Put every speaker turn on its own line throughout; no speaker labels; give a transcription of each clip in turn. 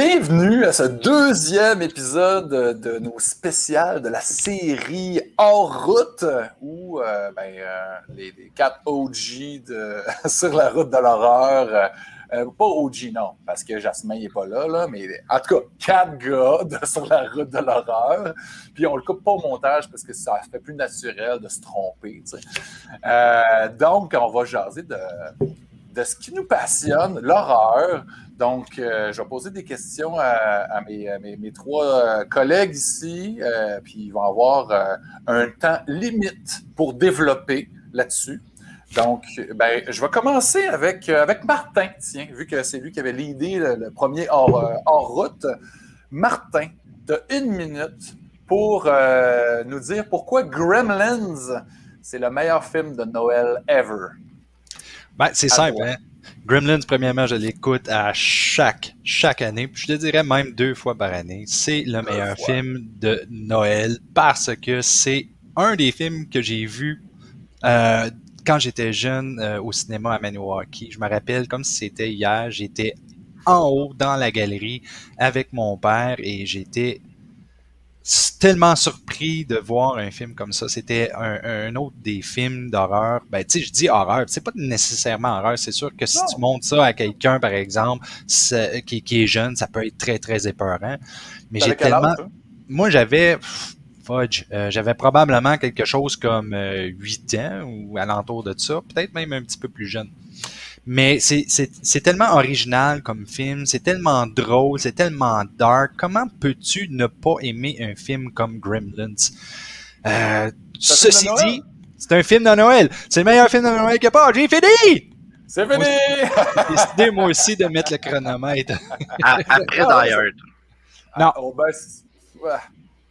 Bienvenue à ce deuxième épisode de nos spéciales de la série Hors route, où euh, ben, euh, les, quatre OG de, sur la route de l'horreur, euh, pas OG non, parce que Jasmin n'est pas là, là, mais en tout cas, quatre gars sur la route de l'horreur. Puis on le coupe pas au montage parce que ça fait plus naturel de se tromper. donc, on va jaser de de ce qui nous passionne, l'horreur. Donc, euh, je vais poser des questions à, mes, trois euh, collègues ici, euh, puis ils vont avoir un temps limite pour développer là-dessus. Donc, ben, je vais commencer avec, avec Martin, tiens, vu que c'est lui qui avait l'idée, le, premier hors, hors, route. Martin, tu as une minute pour nous dire pourquoi Gremlins, c'est le meilleur film de Noël ever.
Ben, c'est simple. Hein? Gremlins, premièrement, je l'écoute à chaque, chaque année. Je te dirais même deux fois par année. C'est le meilleur film de Noël parce que c'est un des films que j'ai vu euh, quand j'étais jeune euh, au cinéma à Maniwaki. Je me rappelle comme si c'était hier. J'étais en haut dans la galerie avec mon père et j'étais tellement surpris de voir un film comme ça. C'était un, autre des films d'horreur. Ben, tu sais, je dis horreur, c'est pas nécessairement horreur. C'est sûr que si tu montres ça à quelqu'un, par exemple, qui, est jeune, ça peut être très, très épeurant. Mais j'ai tellement... Moi, j'avais... Fudge, euh, j'avais probablement quelque chose comme 8 euh, ans ou alentour de ça, peut-être même un petit peu plus jeune. Mais c'est tellement original comme film, c'est tellement drôle, c'est tellement dark. Comment peux-tu ne pas aimer un film comme Gremlins? Euh, ceci dit, c'est un film de Noël. C'est le meilleur film de Noël qu'il y a pas. J'ai fini!
C'est fini!
J'ai décidé, moi aussi, de mettre le chronomètre.
Après Die Hard.
Non. Ah, oh, ben,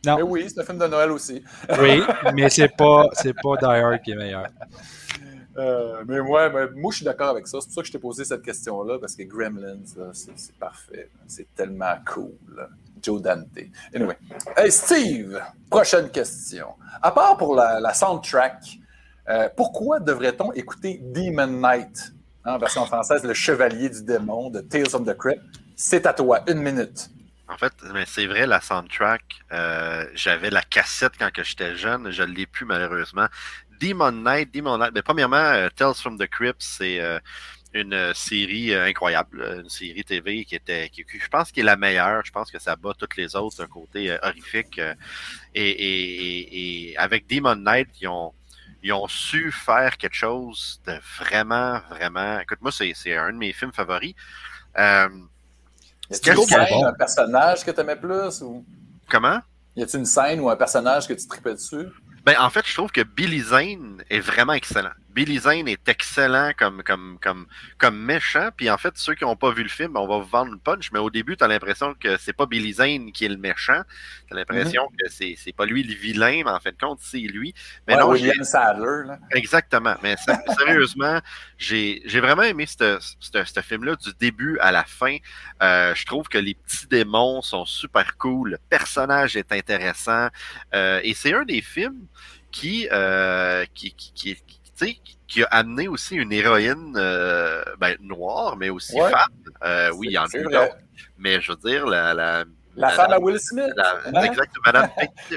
non. Mais oui, c'est un film de Noël aussi.
oui, mais c'est pas, pas Die Hard qui est meilleur.
Euh, mais ouais, moi, je suis d'accord avec ça. C'est pour ça que je t'ai posé cette question-là, parce que Gremlins, c'est parfait. C'est tellement cool. Joe Dante. Anyway. Hey, Steve, prochaine question. À part pour la, soundtrack, euh, pourquoi devrait-on écouter Demon Knight, hein, en version française, Le Chevalier du Démon de Tales of the Crypt? C'est à toi, une minute.
En fait, c'est vrai, la soundtrack, euh, j'avais la cassette quand j'étais jeune, je ne l'ai plus malheureusement. Demon Knight, Demon Knight. Mais premièrement, euh, Tales from the Crypt, c'est euh, une euh, série incroyable, une série TV qui était, qui, je pense, qui est la meilleure. Je pense que ça bat toutes les autres d'un côté horrifique. Et, et, et, avec Demon Knight, ils ont, ils ont su faire quelque chose de vraiment, vraiment. Écoute, moi, c'est un de mes films favoris.
Euh, y a un personnage que tu aimais plus ou?
Comment?
Y a-t-il une scène ou un personnage que tu tripais dessus?
Ben, en fait, je trouve que Billy Zane est vraiment excellent. Billy Zane est excellent comme, comme, comme, comme méchant. Puis en fait, ceux qui n'ont pas vu le film, on va vous vendre le punch, mais au début, tu as l'impression que c'est pas Billy Zane qui est le méchant. Tu as l'impression mhm. que c'est, pas lui le vilain, mais en fait, compte, c'est lui. Mais
non, William Sadler. Là.
Exactement. Mais sérieusement, j'ai, vraiment aimé ce film-là du début à la fin. Euh, je trouve que les petits démons sont super cool. Le personnage est intéressant. Euh, et c'est un des films qui, euh, qui, qui, qui, qui a amené aussi une héroïne euh, ben, noire, mais aussi femme. Euh, oui, il y en a eu d'autres. Mais je veux dire, la. La,
la femme à Will Smith. La,
hein? Exactement, Madame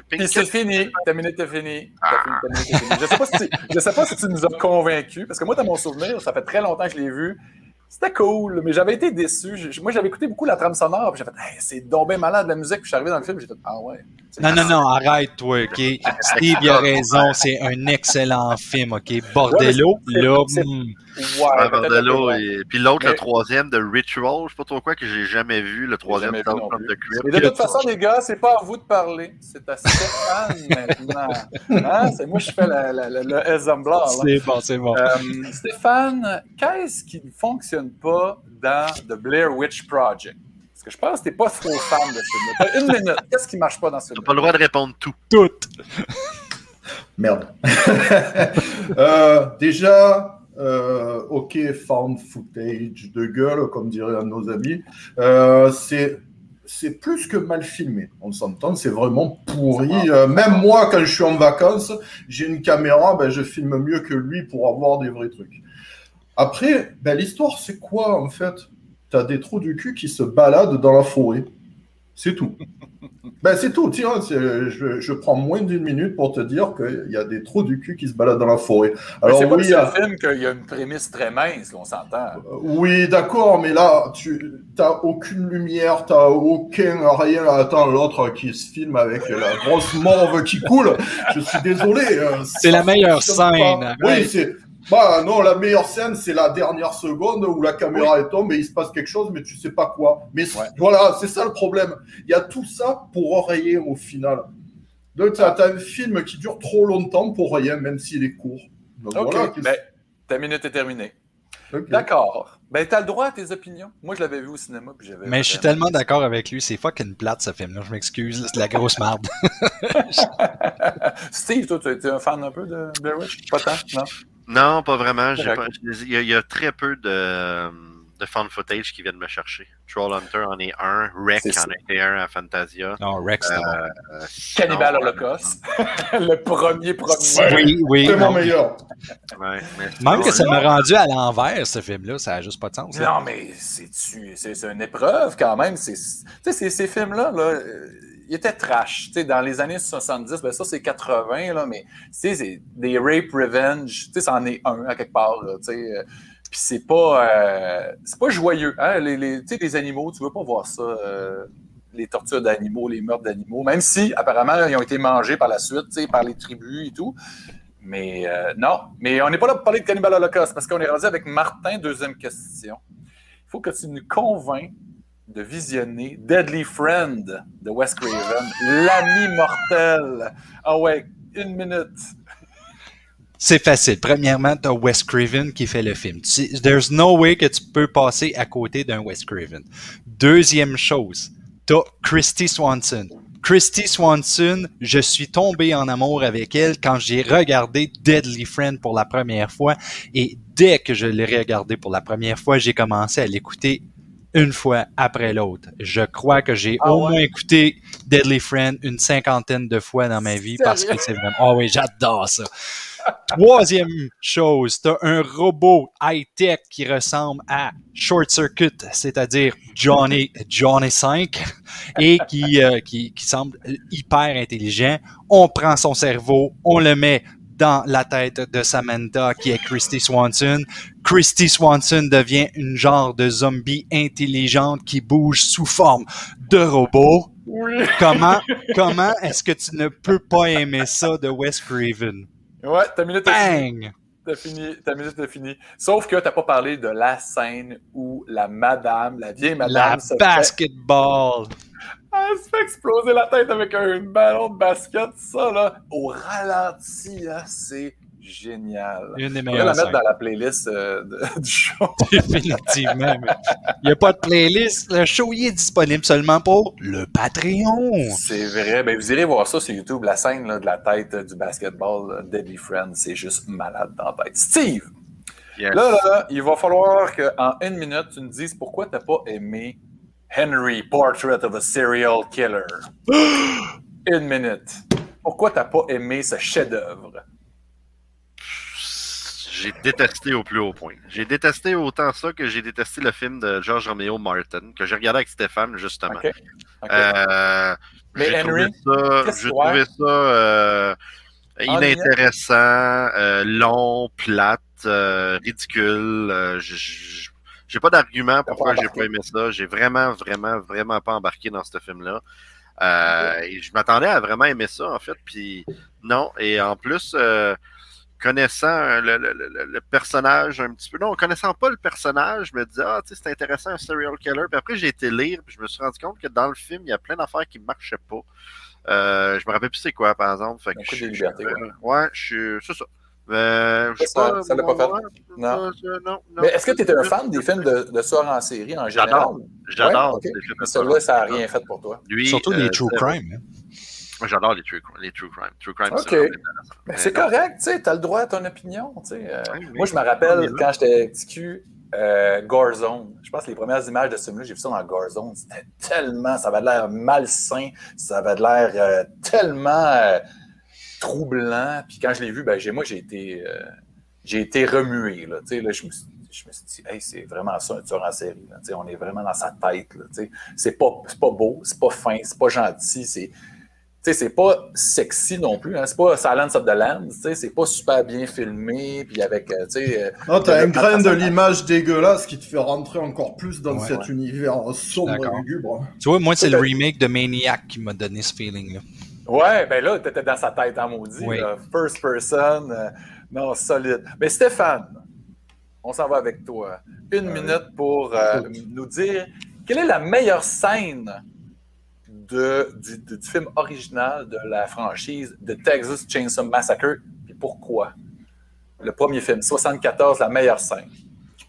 Puis c'est fini. Ta minute est finie. Ah. Je ne sais, pas si sais pas si tu nous as convaincus, parce que moi, dans mon souvenir, ça fait très longtemps que je l'ai vu. C'était cool, mais j'avais été déçu. moi, j'avais écté beaucoup la trame sonore, puis j'ai fait hey, c'est tombé malade la musique, puis je suis arrivé dans le film, j'ai fait Ah ouais.
Non, non, non, arrête, toi, OK? Steve, il a raison, c'est un excellent film, OK? Bordello, là.
Ouais, Bordello, et puis l'autre, le troisième de Ritual, je sais pas trop quoi, que j'ai jamais vu, le troisième de
Crypt. de toute façon, les gars, c'est pas à vous de parler, c'est à Stéphane maintenant. Hein? C'est moi, je fais le exemplaire.
C'est bon, c'est bon.
Euh, Stéphane, qu'est-ce qui ne fonctionne pas dans The Blair Witch Project? Parce que je pense que tu n'es pas trop fan de ce film. une minute. Qu'est-ce qui ne marche pas dans ce film?
Tu n'as pas le droit de répondre tout.
Tout.
Merde. Euh, déjà, euh, OK, found footage de gueule, comme diraient un de nos amis. Euh, c'est c'est plus que mal filmé. On s'entend, c'est vraiment pourri. même moi, quand je suis en vacances, j'ai une caméra, ben, je filme mieux que lui pour avoir des vrais trucs. Après, ben, l'histoire, c'est quoi en fait? Tu as des trous du cul qui se baladent dans la forêt. C'est tout. ben, c'est tout. Tiens, je, je, prends moins d'une minute pour te dire qu'il y a des trous du cul qui se baladent dans la forêt.
Alors, c'est pas oui, le film qu'il y a une prémisse très mince, on s'entend. Euh,
oui, d'accord, mais là, tu n'as aucune lumière, tu n'as aucun rien. Attends, l'autre qui se filme avec la grosse morve qui coule. Je suis désolé.
Euh, c'est la meilleure scène.
Oui, c'est bah non, la meilleure scène, c'est la dernière seconde où la caméra est tombe et il se passe quelque chose, mais tu sais pas quoi. Mais voilà, c'est ça le problème. Il y a tout ça pour oreiller au final. Donc, tu as, un film qui dure trop longtemps pour rien, même s'il est court.
ok, ben, ta minute est terminée. D'accord. Ben, t'as le droit à tes opinions. Moi, je l'avais vu au cinéma. Puis j'avais
Mais je suis tellement d'accord avec lui. C'est fucking plate, ce film-là. Je m'excuse. C'est la grosse merde.
Steve, toi, tu es un fan un peu de Blair Witch? Pas tant, non?
Non, pas vraiment. il, y a, très peu de, de fan footage qui viennent me chercher. Troll Hunter en est un, Rex en est un à Fantasia.
Non, Rex, euh,
euh, Cannibal Holocaust. le premier premier.
Oui, oui.
C'est mon meilleur.
Même que ça m'a rendu à l'envers, ce film-là, ça n'a juste pas de sens.
Non, mais c'est une épreuve quand même. Tu sais, ces films-là, là, il était trash. dans les années 70, ben ça, c'est 80, là, mais c'est des rape revenge. Ça en est un, à quelque part. Là, euh, puis c'est pas, euh, c'est pas joyeux. Hein? Les animaux, tu veux pas voir ça. Euh, les tortures d'animaux, les meurtres d'animaux, même si apparemment ils ont été mangés par la suite, par les tribus et tout. Mais non, mais on n'est pas là pour parler de Cannibal Holocaust parce qu'on est rendu avec Martin, deuxième question. Il faut que tu nous convainques de visionner Deadly Friend de Wes Craven, l'ami mortel. Ah ouais, une minute.
C'est facile. Premièrement, tu as Wes Craven qui fait le film. There's no way que tu peux passer à côté d'un Wes Craven. Deuxième chose, tu as Christy Swanson. Christy Swanson, je suis tombé en amour avec elle quand j'ai regardé Deadly Friend pour la première fois. Et dès que je l'ai regardé pour la première fois, j'ai commencé à l'écouter une fois après l'autre. Je crois que j'ai ah au moins écouté Deadly Friend une cinquantaine de fois dans ma vie parce que c'est vraiment. Oh oui, j'adore ça. Troisième chose, t'as un robot high-tech qui ressemble à Short Circuit, c'est-à-dire Johnny, Johnny 5, et qui, euh, qui, qui semble hyper intelligent. On prend son cerveau, on le met dans la tête de Samantha qui est Christy Swanson. Christy Swanson devient une genre de zombie intelligente qui bouge sous forme de robot. Comment, comment est-ce que tu ne peux pas aimer ça de Wes Craven?
Ouais, ta minute est finie. T'as fini, ta minute est finie. Sauf que t'as pas parlé de la scène où la madame, la vieille madame.
La basketball.
Elle se fait exploser la tête avec un ballon de basket, ça, là, au ralenti, là, c'est génial.
Une des
meilleures. la mettre dans la playlist euh, du show.
Définitivement. Il n'y a pas de playlist. Le show il est disponible seulement pour le Patreon.
C'est vrai. Ben, vous irez voir ça sur YouTube. La scène là, de la tête du basketball Deadly Friend, c'est juste malade dans la tête. Steve! Là, là, il va falloir qu'en une minute, tu nous dises pourquoi tu n'as pas aimé Henry, Portrait of a Serial Killer. Une minute. Pourquoi t'as pas aimé ce chef-d'œuvre?
J'ai détesté au plus haut point. J'ai détesté autant ça que j'ai détesté le film de George Romeo Martin, que j'ai regardé avec Stéphane, justement. Euh, Mais Henry, j'ai trouvé ça euh, inintéressant, euh, long, plate, ridicule. J'ai pas d'argument pourquoi j'ai pas aimé ça. J'ai vraiment, vraiment, vraiment pas embarqué dans ce film-là. Et je m'attendais à vraiment aimer ça, en fait. Puis non. Et en plus, connaissant le, personnage un petit peu, non, connaissant pas le personnage, je me disais, ah, tu sais, c'est intéressant, un serial killer. Puis après, j'ai été lire, puis je me suis rendu compte que dans le film, il y a plein d'affaires qui marchaient pas. Euh, je me rappelle plus c'est quoi, par exemple. Fait que je, ouais, je suis. C'est ça.
Euh, ça ne l'a pas fait? Non. Mais est-ce que tu étais un fan des films de, de en série en général?
J'adore.
Celui-là, ça n'a rien fait pour toi.
Surtout les euh, true crime. Hein.
J'adore les true, les true crime. True crime.
C'est correct, tu sais, tu as le droit à ton opinion. Euh. moi, je me rappelle quand j'étais petit cul, euh, Garzone. Je pense que les premières images de ce film-là, j'ai vu ça dans Garzone. C'était tellement, ça avait l'air malsain, ça avait l'air euh, tellement troublant. Puis quand je l'ai vu, ben, moi, j'ai été, euh, j'ai été remué. Là, là, je, je me suis dit, hey, c'est vraiment ça, un tueur en série. On est vraiment dans sa tête. C'est pas, pas beau, c'est pas fin, c'est pas gentil, c'est sais, c'est pas sexy non plus. Hein? C'est pas Silence of the Lambs. C'est pas super bien filmé. Puis avec, euh, tu sais. Euh,
non, t'as une graine de l'image dégueulasse qui te fait rentrer encore plus dans cet univers sombre et lugubre.
Tu vois, moi, c'est le remake de Maniac qui m'a donné ce feeling-là.
Ouais, ben là, t'étais dans sa tête en maudit. First person. Euh, non, solide. Mais Stéphane, on s'en va avec toi. Une minute pour nous dire quelle est la meilleure scène du, film original de la franchise de Texas Chainsaw Massacre. Et pourquoi? Le premier film, 74, la meilleure scène.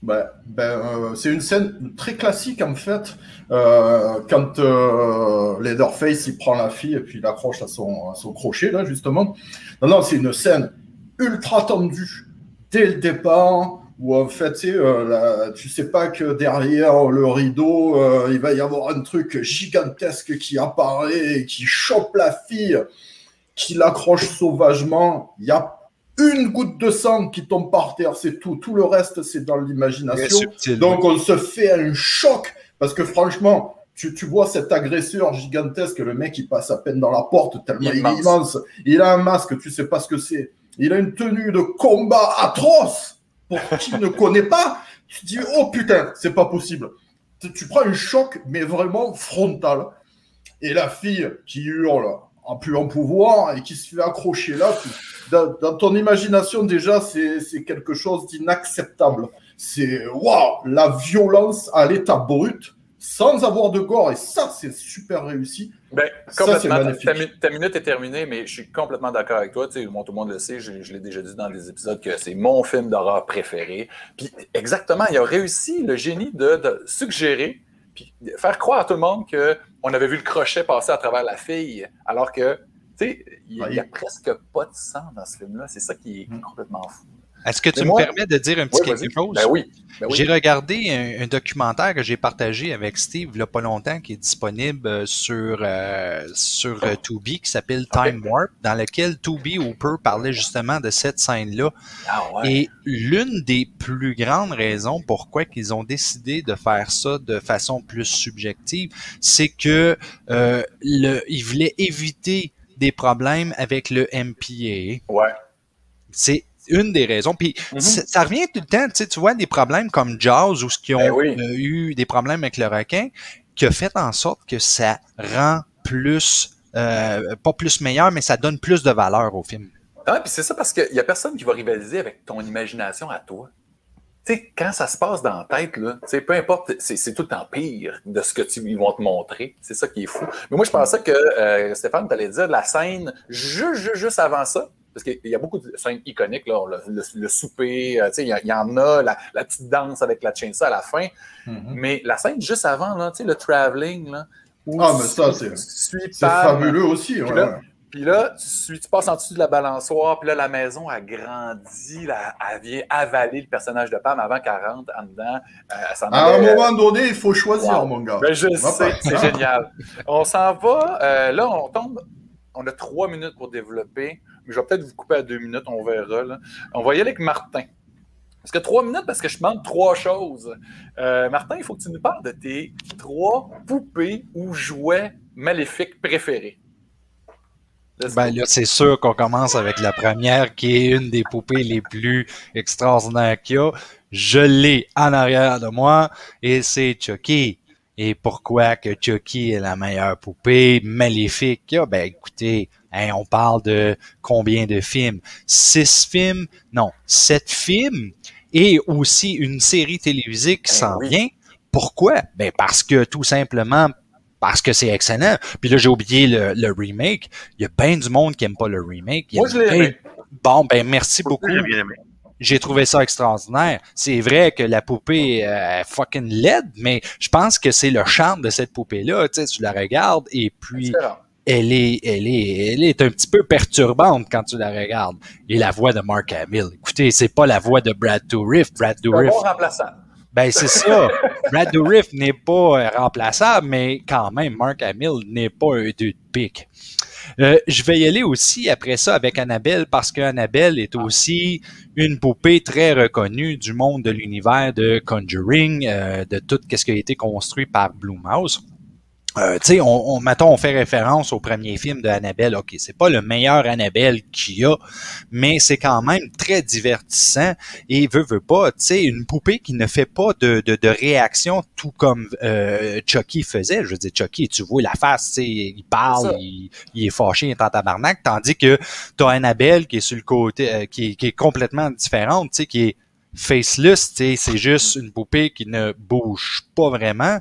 Ben, ben euh, c'est une scène très classique en fait. Euh, quand euh, Leatherface il prend la fille et puis il à son, à son crochet là justement. Non non, c'est une scène ultra tendue dès le départ où en fait, tu sais, euh, tu sais pas que derrière le rideau, euh, il va y avoir un truc gigantesque qui apparaît, qui chope la fille, qui l'accroche sauvagement. Il y a une goutte de sang qui tombe par terre, c'est tout. Tout le reste, c'est dans l'imagination. Donc, on se fait un choc parce que franchement, tu, tu, vois cet agresseur gigantesque, le mec, il passe à peine dans la porte tellement il est immense. Il a un masque, tu sais pas ce que c'est. Il a une tenue de combat atroce pour qui ne connaît pas, tu dis oh putain, c'est pas possible. Tu, prends un choc, mais vraiment frontal. Et la fille qui hurle en plus en pouvoir et qui se fait accrocher là, dans, dans, ton imagination déjà, c'est quelque chose d'inacceptable. C'est waouh, la violence à l'état brut sans avoir de gore. Et ça, c'est super réussi.
Ben, complètement. Ta, minute est terminée, mais je suis complètement d'accord avec toi. Tu sais, tout le monde le sait, je, l'ai déjà dit dans des épisodes que c'est mon film d'horreur préféré. Puis exactement, il a réussi le génie de, suggérer, puis faire croire à tout le monde qu'on avait vu le crochet passer à travers la fille, alors que, tu sais, il n'y a, presque pas de sang dans ce film-là. C'est ça qui est mm. complètement fou.
Est-ce que tu me permets de dire un petit quelque chose?
Ben oui.
Ben j'ai regardé un, documentaire que j'ai partagé avec Steve il n'y a pas longtemps qui est disponible euh, sur, euh, sur euh, Tubi qui s'appelle Time Warp, dans lequel Tubi Hooper parlait justement de cette scène-là. Ah Et l'une des plus grandes raisons pourquoi ils ont décidé de faire ça de façon plus subjective, c'est que euh, le, ils voulaient éviter des problèmes avec le MPA.
Ouais.
C'est une des raisons. Puis mhm. ça revient tout le temps, tu sais, tu vois des problèmes comme Jaws ou ce qui ben ont euh, eu des problèmes avec le requin, qui a fait en sorte que ça rend plus, euh, pas plus meilleur, mais ça donne plus de valeur au film.
Ah, puis c'est ça parce qu'il y a personne qui va rivaliser avec ton imagination à toi. Tu sais, quand ça se passe dans la tête, là, peu importe, c'est tout le temps pire de ce que tu, ils vont te montrer. C'est ça qui est fou. Mais moi, je pensais que euh, Stéphane, tu allais dire la scène juste, juste, juste avant ça, parce qu'il y a beaucoup de scènes iconiques, là, le, souper, euh, il y, y, en a, la, petite danse avec la chainsaw à la fin, mm-hmm. mais la scène juste avant, là, le traveling, là,
ah, mais ça, c'est fabuleux aussi. Puis,
là, puis là, tu, tu, passes en dessous de la balançoire, puis là, la maison a grandi, elle vient avaler le personnage de Pam avant qu'elle rentre en dedans.
Euh, à un moment donné, il faut choisir, mon gars.
Ben, je sais, c'est génial. On s'en va, euh, là, on tombe, on a trois minutes pour développer je vais peut-être vous couper à deux minutes, on verra. On va y aller avec Martin. Parce que trois minutes, parce que je demande trois choses. Euh, Martin, il faut que tu nous parles de tes trois poupées ou jouets maléfiques préférés.
Ben là, c'est sûr qu'on commence avec la première, qui est une des poupées les plus extraordinaires qu'il y a. Je l'ai en arrière de moi, et c'est Chucky. Et pourquoi que Chucky est la meilleure poupée maléfique qu'il y a? Ben écoutez, On parle de combien de films? Six films? Non, sept films et aussi une série télévisée qui ben s'en vient. Pourquoi? Ben parce que tout simplement parce que c'est excellent. Puis là, j'ai oublié le, remake. Il y a bien du monde qui aime pas le remake.
Moi, je l'ai
Bon, ben merci beaucoup. J'ai trouvé ça extraordinaire. C'est vrai que la poupée est fucking laide, mais je pense que c'est le charme de cette poupée-là. Tu sais, tu la regardes et puis elle est, elle est, elle est un petit peu perturbante quand tu la regardes. Et la voix de Mark Hamill. Écoutez, c'est pas la voix de Brad Dourif. Brad Dourif.
Bon remplaçant.
Ben, c'est ça. Brad Dourif n'est pas euh, remplaçable, mais quand même, Mark Hamill n'est pas un deux de pique. Euh, je vais y aller aussi après ça avec Annabelle parce qu'Annabelle est aussi une poupée très reconnue du monde de l'univers de Conjuring, euh, de tout ce qui a été construit par Blumhouse. Euh, tu sais, on, on, mettons, on fait référence au premier film de Annabelle. Ok, c'est pas le meilleur Annabelle qu'il y a, mais c'est quand même très divertissant et veut veut pas. Tu sais, une poupée qui ne fait pas de, de, de réaction, tout comme euh, Chucky faisait. Je veux dire, Chucky, tu vois la face, tu sais, il parle, il, il, est fâché, il est en tabarnak, tandis que t'as Annabelle qui est sur le côté, euh, qui, qui est complètement différente, tu sais, qui est faceless, tu sais, c'est juste une poupée qui ne bouge pas vraiment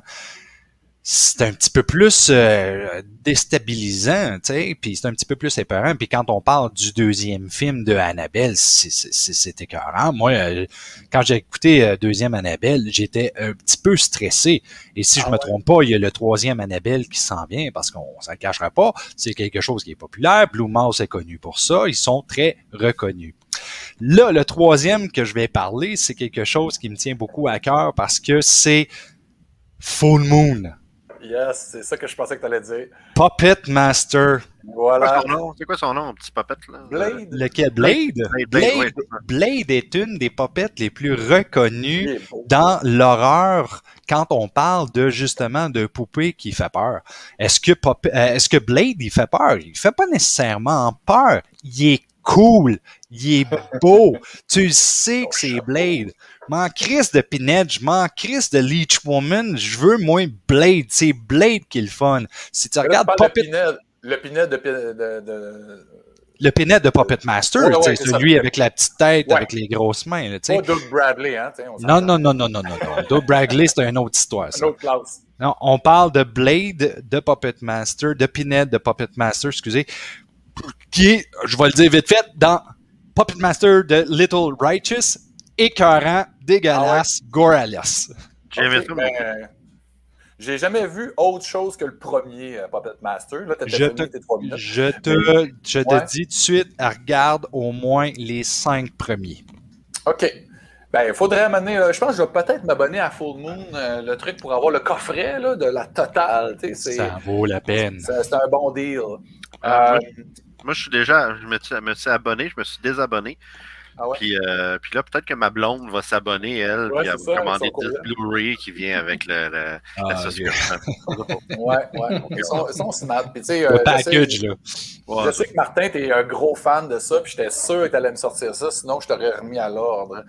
c'est un petit peu plus euh, déstabilisant, tu sais, puis c'est un petit peu plus épeurant. Puis quand on parle du deuxième film de Annabelle, c'est écœurant. Moi, euh, quand j'ai écouté euh, deuxième Annabelle, j'étais un petit peu stressé. Et si je ah me trompe pas, il y a le troisième Annabelle qui s'en vient, parce qu'on s'en cachera pas. C'est quelque chose qui est populaire. Blue Mouse est connu pour ça. Ils sont très reconnus. Là, le troisième que je vais parler, c'est quelque chose qui me tient beaucoup à cœur parce que c'est Full Moon.
Yes, c'est ça que je pensais que tu allais dire.
Puppet Master.
Voilà.
C'est quoi son nom, petit puppet là?
Blade.
Lequel? Blade? Blade, Blade, Blade, Blade est une des puppets les plus reconnues dans l'horreur quand on parle de justement de poupée qui fait peur. Est-ce que, est-ce que Blade, il fait peur? Il fait pas nécessairement peur. Il est cool. Il est beau. tu sais que c'est Blade m'en crisse de Pinhead, je m'en crisse de Leech Woman, je veux moins Blade. C'est Blade qui est le fun. Si tu regardes
Puppet... Le Pinhead de, de, de...
Le Pinhead de Puppet Master, ouais, ouais, celui avec la petite tête, ouais. avec les grosses mains.
Pas Doug Bradley, hein?
Non, non, non, non, non, non, non. Doug Bradley, c'est une autre histoire. Ça.
Une autre classe.
Non, on parle de Blade de Puppet Master, de Pinhead de Puppet Master, excusez, qui est, je vais le dire vite fait, dans Puppet Master de Little Righteous, écœurant, dégueulasse, ah ouais.
J'ai okay, ben,
J'ai jamais vu autre chose que le premier euh, Puppet Master. Là,
je te, tes trois minutes. je te, Mais, je ouais. te dis tout de suite, regarde au moins les cinq premiers.
OK. Ben, il faudrait amener. Euh, je pense que je vais peut-être m'abonner à Full Moon, euh, le truc pour avoir le coffret là, de la totale.
Ça vaut la peine.
C'est un bon deal.
Ah, euh, moi, moi, je suis déjà. Je me suis, me suis abonné, je me suis désabonné.
Ah ouais?
puis, euh, puis, là, peut-être que ma blonde va s'abonner, elle,
ouais,
puis elle va commander des Blu-ray qui vient avec le, le ah, la subscription.
ouais, ouais. Ils sont, ils sont smart. Puis, le
euh, package,
sais,
là.
Ouais, je sais que Martin, tu es un gros fan de ça, puis j'étais sûr que tu allais me sortir ça, sinon je t'aurais remis à l'ordre.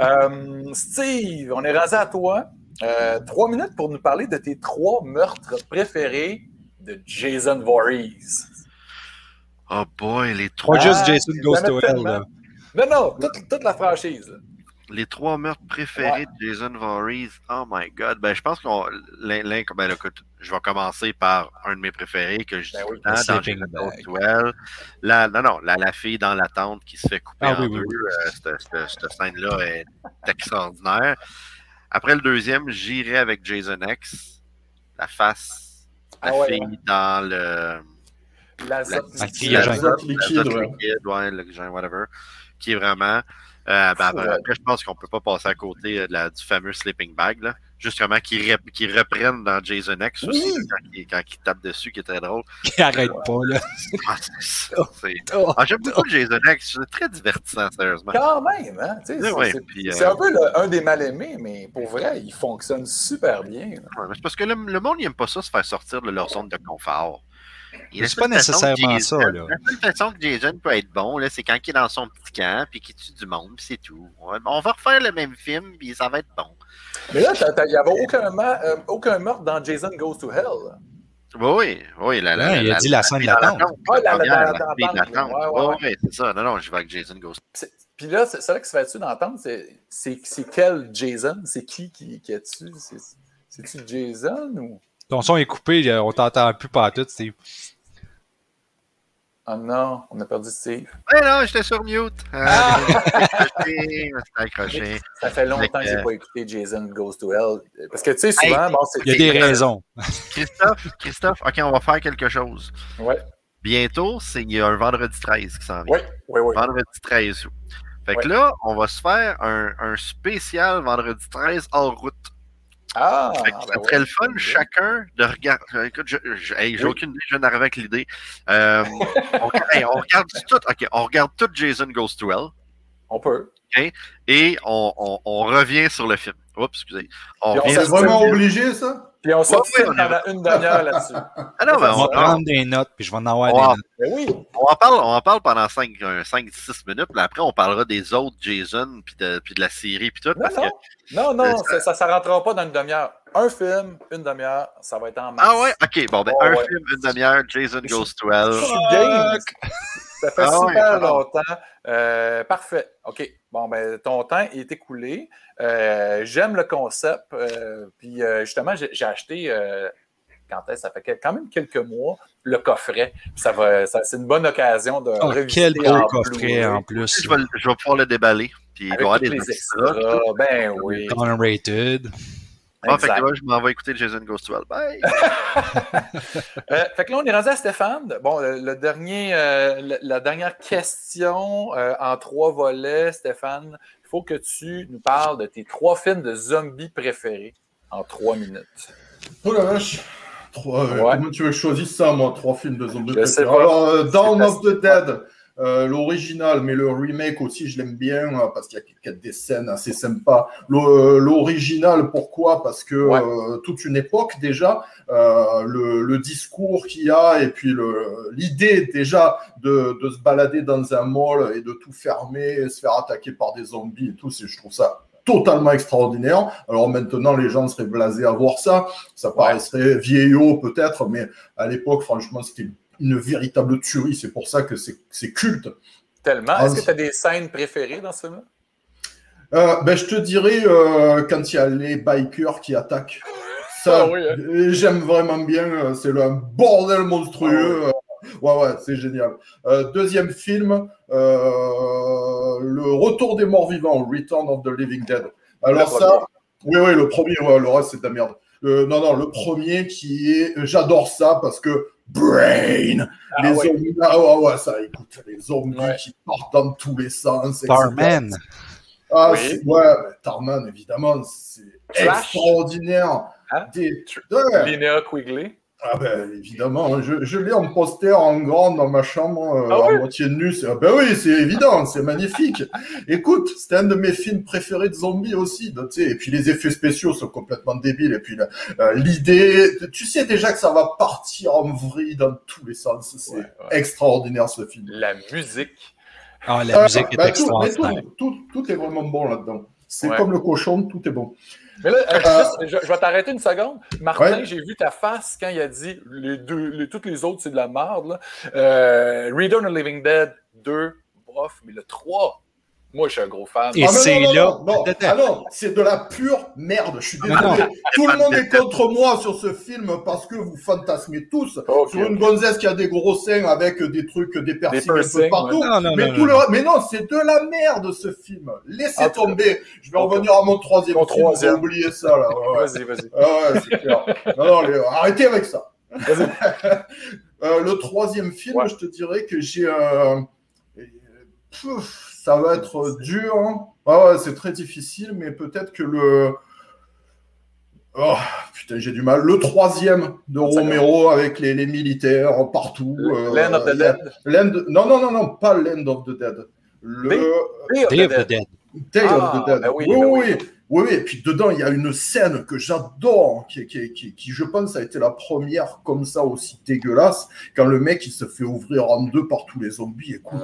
euh, Steve, on est rasé à toi. Euh, trois minutes pour nous parler de tes trois meurtres préférés de Jason Voorhees.
Oh boy, les trois.
Pas juste Jason Goes to Hell, là.
Non, non, toute, toute la franchise.
Les trois meurtres préférés ouais. de Jason Voorhees. Oh my God. Ben, je pense qu'on. Ben, écoute, je vais commencer par un de mes préférés que je dis ben oui, dans Hell. La, non, non, la, la fille dans la tente qui se fait couper
ah,
en
oui,
deux.
Oui,
euh, cette, cette, cette scène-là est extraordinaire. Après le deuxième, j'irai avec Jason X. La face. La ah, fille ouais. dans le.
L'azote
liquide, liquide, ouais, le whatever qui est vraiment. Euh, ben, ben, après, je pense qu'on peut pas passer à côté de la, du fameux sleeping bag, là. Justement, qui, rep, qui reprennent dans Jason X aussi, oui. quand, il, quand il tape dessus, qui est très drôle.
Qui arrête pas, là.
Ah, c'est ça. Oh. Ah, J'aime beaucoup Jason X, c'est très divertissant, sérieusement.
Quand même, hein. C'est
ouais,
euh... un peu le, un des mal-aimés, mais pour vrai, il fonctionne super bien.
Ouais, c'est parce que le, le monde n'aime pas ça, se faire sortir de leur zone de confort.
C'est pas nécessairement
Jason,
ça. Là.
La seule façon que Jason peut être bon, c'est quand il est dans son petit camp puis qu'il tue du monde, c'est tout. On va refaire le même film puis ça va être bon.
Mais là, il n'y avait aucun, euh, aucun meurtre dans Jason Goes to Hell.
Oui, oui. La, la,
ouais, il a
la,
dit la scène de.
Ah, la, la, la,
Oui, c'est ça. Non, non, je vais avec Jason Goes to Hell.
Puis là, c'est vrai que se fait-tu d'entendre, c'est quel Jason? C'est qui qui, qui a-tu? C'est-tu Jason ou...
Ton son est coupé, on t'entend plus partout, Steve.
Oh non, on a perdu Steve.
Ouais, non, j'étais sur mute. Euh, ah! accroché.
Ça fait longtemps que, que j'ai pas écouté Jason Goes to Hell. Parce que, tu sais, souvent, hey, bon, c'est.
Il y a des raisons.
Christophe, Christophe, OK, on va faire quelque chose.
Ouais.
Bientôt, il y a un vendredi 13 qui s'en vient.
Oui, oui, oui.
Vendredi 13 août. Fait que ouais. là, on va se faire un, un spécial vendredi 13 hors route.
Ah,
Fait que ça
ben
serait
ouais.
le fun, chacun, de regarder. Écoute, je- je- hey, j'ai
Oui.
aucune idée, je viens d'arriver avec l'idée. Euh, on, hey, on regarde tout, ok, on regarde tout Jason Goes to Hell
On peut.
et on, on, on revient sur le film. Oups, excusez. On
on
sur-
vraiment obligé, ça
Puis on s'obstine
ouais,
pendant une demi-heure là-dessus.
Ah non, mais
On va
on,
prendre des notes, puis je vais en avoir
on
des notes.
Ben oui.
on en parle, on en parle pendant 5-6 minutes, puis après on parlera des autres Jason, puis de, puis de la série, puis tout,
Non,
parce que...
non, non,
Euh,
ça, ça ne rentrera pas dans une demi-heure. Un film, une demi-heure, ça va être en masse.
Ah ouais? Ok, bon, ben,
Oh,
un
ouais.
film, une demi-heure, Jason Goes to Hell.
Ça fait
Ah
super longtemps. Euh, parfait. OK. Bon, ben, ton temps est écoulé. Euh, J'aime le concept. euh, puis, euh, justement, j'ai acheté, euh, quand est-ce? Ça fait quand même quelques mois, le coffret. Puis Ça va, ça- c'est une bonne occasion de
Oh,
revisiter
quel beau
en
coffret en plus.
Je vais, le- je vais pouvoir le déballer, puis il va y avoir des extras.
extras. Ben oui.
Unrated.
Ah, fait que là, je m'en vais écouter Jason Goes to Hell. Bye!
Euh, fait que là, on est rendu à Stéphane. Bon, le, le dernier, euh, le- la dernière question euh, en trois volets, Stéphane. Il faut que tu nous parles de tes trois films de zombies préférés en trois minutes.
Oh la vache. Trois, euh,
Ouais.
Comment tu veux que je choisisse ça, moi Trois films de zombies.
Je
préférés?
pas.
Alors, euh, Dawn of the Dead, euh, l'original, mais le remake aussi, je l'aime bien euh, parce qu'il y a des scènes assez sympas. Le- L'original, pourquoi? Parce que
Ouais.
euh, toute une époque déjà, euh, le, le discours qu'il y a et puis l'idée déjà de, de se balader dans un mall et de tout fermer, se faire attaquer par des zombies et tout, c'est- je trouve ça totalement extraordinaire. Alors maintenant, les gens seraient blasés à voir ça. Ça paraîtrait vieillot peut-être, mais à l'époque, franchement, c'était une véritable tuerie. C'est pour ça que c'est culte.
Tellement.
Ah,
Est-ce que
oui.
tu as des scènes préférées dans ce film-là?
Euh, ben, je te dirais euh, quand il y a les bikers qui attaquent. Ça,
Ah oui, hein.
euh, j'aime vraiment bien. C'est le un bordel monstrueux. euh, Ouais, ouais, c'est génial. Euh, deuxième film, Le Retour des morts vivants, Return of the Living Dead. Alors
Le
ça, oui, oui, le premier, ouais, le reste c'est de la merde. Non, non, le premier qui est, j'adore ça parce que Brain,
Ah
les
ouais.
zombies, ah ouais, ouais, ça, écoute, les zombies
Ouais.
qui partent dans tous les sens. etc.
Starman.
Ah,
Oui.
c'est- ouais, Tarman, évidemment, c'est extraordinaire.
Hein?
Des- ouais.
Linnea Quigley.
Ah ben évidemment, je, je l'ai en poster en grand dans ma chambre, euh,
Ah
à moitié nu. c'est- ah Ben oui, c'est évident, c'est magnifique. Écoute, c'était un de mes films préférés de zombies aussi. donc, tu sais, et puis les effets spéciaux sont complètement débiles. Et puis euh, l'idée, tu sais déjà que ça va partir en vrille dans tous les sens. C'est
Ouais, ouais.
extraordinaire ce film.
La musique.
Ah, la
Euh,
musique est
ben, tout, mais
extraordinaire.
tout, tout, tout est vraiment bon là-dedans. C'est
Ouais.
comme le cochon, tout est bon.
Mais là, euh,
Euh,
juste, je, je vais t'arrêter une seconde. Martin,
Ouais.
j'ai vu ta face quand il a dit les deux, les, toutes les autres, c'est de la merde. Euh, of the Living Dead 2, bof, mais le 3, moi, je suis un gros fan.
Et
Ah,
c'est
non, non,
là-
Non, non,
Attends.
ah non, c'est de la pure merde. Je suis
Non,
désolé.
non.
Tout le monde est contre moi sur ce film parce que vous fantasmez tous
Ok.
sur une gonzesse qui a des gros seins avec des trucs, des piercings un peu partout.
ouais. Non, non,
mais
non,
tout
non.
le mais non, c'est de la merde ce film. Laissez
Ah,
tomber. Je vais revenir à mon troisième
Mon
film. J'ai oublié ça là.
Vas-y, vas-y.
Ah ouais, c'est clair. Non, non, les- arrêtez avec ça. Euh, le troisième film,
Ouais.
je te dirais que j'ai. euh, ça va être dur. hein. Ah ouais, c'est très difficile, mais peut-être que le. Oh, putain, j'ai du mal. Le troisième de Romero avec les, les militaires partout. euh,
Land of the Dead.
Land- Non, non, non, non, pas Land of the Dead. Le
Day- Day of the
Day of the
Dead.
Day
Ah,
of the Dead.
ben oui,
oui,
ben
oui,
oui.
Oui. Oui, oui, et puis dedans, il y a une scène que j'adore, qui, qui, qui, qui, je pense, a été la première comme ça aussi dégueulasse, quand le mec, il se fait ouvrir en deux par tous les zombies. Écoute,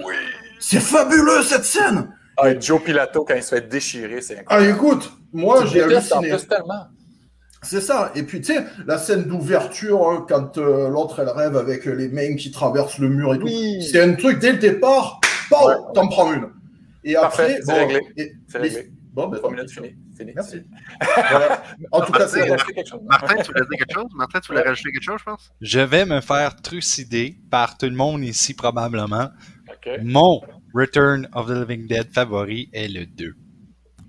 c'est fabuleux cette scène
Ah, et Joe Pilato, quand il se fait déchirer, c'est
Ah,
incroyable.
écoute, moi, j'ai halluciné. C'est ça. Et puis, tu sais, la scène d'ouverture, hein, quand euh, l'autre, elle rêve avec les mains qui traversent le mur et tout.
Oui.
C'est un truc, dès le départ,
Ouais.
t'en prends une. Et
Parfait,
après,
c'est réglé.
et- les-
réglé.
Bon, ben,
minutes
pis.
Fini.
Merci. Voilà. En tout cas,
Martin,
c'est
il a rajouté quelque chose.
Martin, tu voulais dire quelque chose? Martin, tu voulais
Ouais.
rajouter quelque chose, je pense?
Je vais me faire trucider par tout le monde ici probablement. Mon Return of the Living Dead favori est le 2.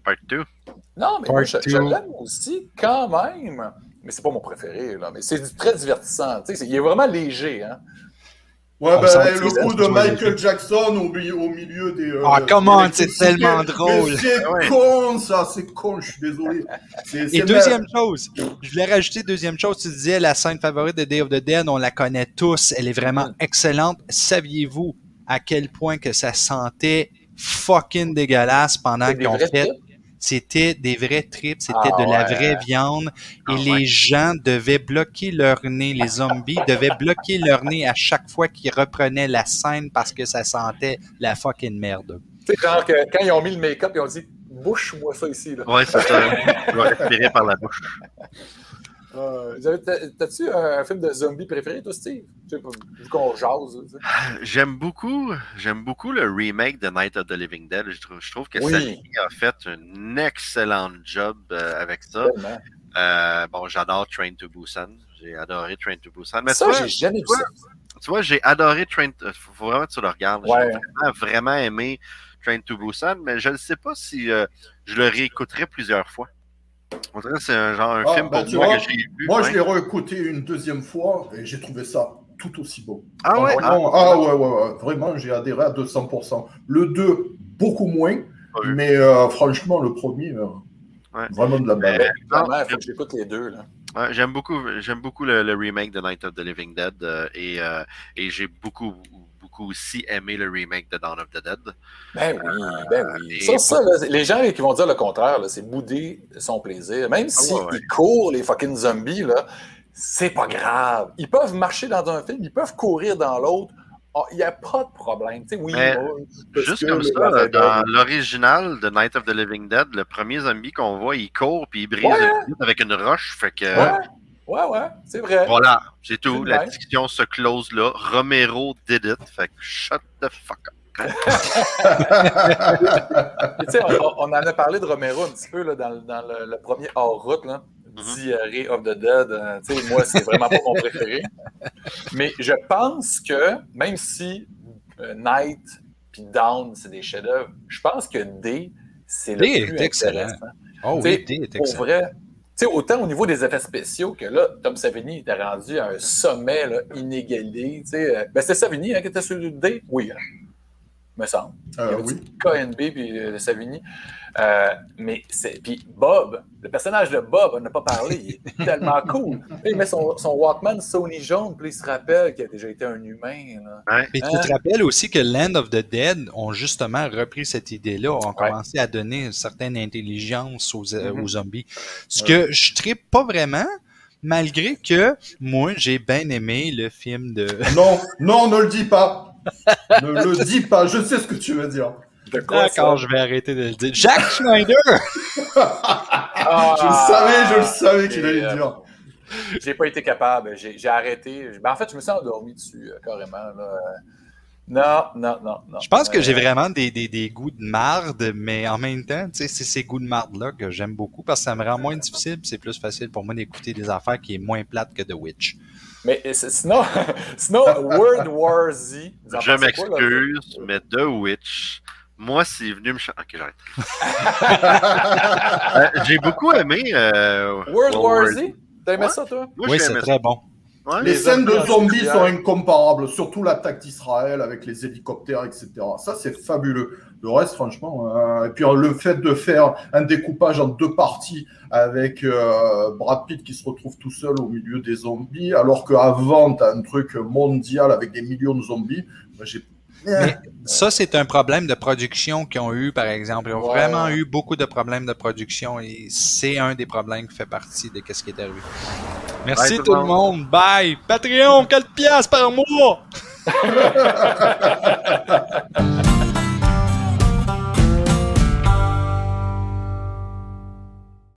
Part 2.
Non, mais moi, je,
Part
je
two.
l'aime aussi quand même. Mais c'est pas mon préféré, là. Mais c'est du- très divertissant. Tu sais, c'est- il est vraiment léger, hein.
Ouais, ben, le coup de Michael Jackson au, milieu- au milieu des. euh,
Ah, comment, c'est tellement drôle.
C'est
Ouais.
con, ça, c'est con, je suis désolé. C'est-
Et deuxième chose, je voulais rajouter deuxième chose, tu disais la scène favorite de Day of the Dead, on la connaît tous, elle est vraiment excellente. Saviez-vous à quel point que ça sentait fucking dégueulasse pendant
C'est des
qu'ils ont
vrais
fait? C'était des vrais trips, c'était
Ah
de la
ouais.
vraie viande et
Ah
les
ouais.
gens devaient bloquer leur nez, les zombies devaient bloquer leur nez à chaque fois qu'ils reprenaient la scène parce que ça sentait la fucking merde.
Tu sais, genre que quand ils ont mis le make-up, ils ont dit bouche-moi ça ici. Là.
Ouais, c'est ça. Tu vas respirer par la bouche.
Euh, T'as-tu un film de zombie préféré, toi, Steve? Vu qu'on jase. sais.
J'aime beaucoup, j'aime beaucoup le remake de Night of the Living Dead. Je trouve, je trouve que
Oui.
Sally a fait un excellent job euh, avec ça. Euh, bon, j'adore Train to Busan. J'ai adoré Train to Busan. Mais
ça, j'ai jamais vu
tu
ça.
tu vois, j'ai adoré Train. to- Faut vraiment que tu le regardes.
Ouais.
J'ai vraiment, vraiment aimé Train to Busan, mais je ne sais pas si euh, je le réécouterai plusieurs fois. On dirait que c'est un genre un
Ah,
film
bah,
pour moi
vois,
que j'ai vu.
Moi,
ouais.
je l'ai réécouté une deuxième fois et j'ai trouvé ça tout aussi beau.
Ah ouais? Ah,
Vraiment, ah, ouais, ouais, ouais. Vraiment, j'ai adhéré à 200%. Le 2, beaucoup moins. Mais euh, franchement, le premier, euh,
Ouais.
vraiment de la
il faut que j'écoute les deux. Là.
Ouais, j'aime beaucoup, j'aime beaucoup le, le remake de Night of the Living Dead euh, et, euh, et j'ai beaucoup, beaucoup aussi aimé le remake de Dawn of the Dead.
Ben oui, ben oui. Ça, ça, là, les gens qui vont dire le contraire, c'est bouder son plaisir. Même s'ils
ouais, ouais.
courent, les fucking zombies, là, c'est pas grave. Ils peuvent marcher dans un film, ils peuvent courir dans l'autre. Ah, Il n'y a pas de problème. Tu sais, oui,
Mais
bon, parce
Juste comme ça, euh, dans l'original de Night of the Living Dead, le premier zombie qu'on voit, il court puis il brise
Ouais.
avec une roche. Fait que
Ouais, ouais, c'est vrai.
voilà, c'est tout. La
même.
discussion se close là. Romero did it. Fait que shut the fuck up.
On, on en a parlé de Romero un petit peu là, dans, le- dans le, le premier hors-route, là. Diarrhée of the Dead. euh, tu sais, moi, c'est vraiment pas mon préféré. Mais je pense que, même si euh, Night puis Down, c'est des chefs-d'œuvre, je pense que D, c'est le
D
plus
est excellent.
intéressant.
Oh oui, D est
Pour
excellent.
vrai, sais, autant au niveau des effets spéciaux que là, Tom Savini était rendu à un sommet là, inégalé. Euh, Ben, c'était Savini hein, qui était sur le D? Oui, hein, me semble. Il y
Euh,
avait
oui.
KNB puis euh, Savini. Euh, mais c'est. Puis Bob, le personnage de Bob, on n'a pas parlé, il est tellement cool. Il met son, son Walkman Sony jaune, puis il se rappelle qu'il a déjà été un humain. Là.
Ouais.
Mais tu
Hein?
te rappelles aussi que Land of the Dead ont justement repris cette idée-là, ont
Ouais.
commencé à donner une certaine intelligence aux, euh,
Mhm.
aux zombies. Ce que je tripe pas vraiment, malgré que moi, j'ai bien aimé le film de...
Non, non, ne le dis pas. Ne le dis pas. Je sais ce que tu veux dire.
De quoi ça?
D'accord, je vais arrêter de le dire. Jack Schneider!
Ah!
Je le savais, je le savais qu'il allait
euh,
le dire.
J'ai pas été capable. J'ai arrêté. Ben, en fait, je me suis endormi dessus, euh, carrément. Là. Euh, Non, non, non, non.
Je pense que j'ai
Euh,
vraiment des, des, des goûts de marde, mais en même temps, tu sais, c'est ces goûts de marde-là que j'aime beaucoup parce que ça me rend moins difficile, c'est plus facile pour moi d'écouter des affaires qui est moins plate que The Witch.
Mais c'est- sinon, sinon World War Z.
Je m'excuse, mais The Witch, moi, c'est venu me. Ok, j'arrête. Euh, J'ai beaucoup aimé. euh,
World War Z? T'as aimé
Ouais.
ça, toi?
Moi,
oui, c'est très bon.
Ouais.
Les
les
scènes de
zombies
sont incomparables, surtout l'attaque d'Israël avec les hélicoptères, etc. Ça, c'est fabuleux. Le reste, franchement, euh, et puis le fait de faire un découpage en deux parties avec euh, Brad Pitt qui se retrouve tout seul au milieu des zombies, alors qu'avant, tu as un truc mondial avec des millions de zombies. Moi, j'ai
Mais ça, c'est un problème de production qu'ils ont eu, par exemple. Ils ont
Ouais.
vraiment eu beaucoup de problèmes de production et c'est un des problèmes qui fait partie de ce qui est arrivé. Merci
Bye,
tout le monde. Bye. Patreon, 4 piastres par mois.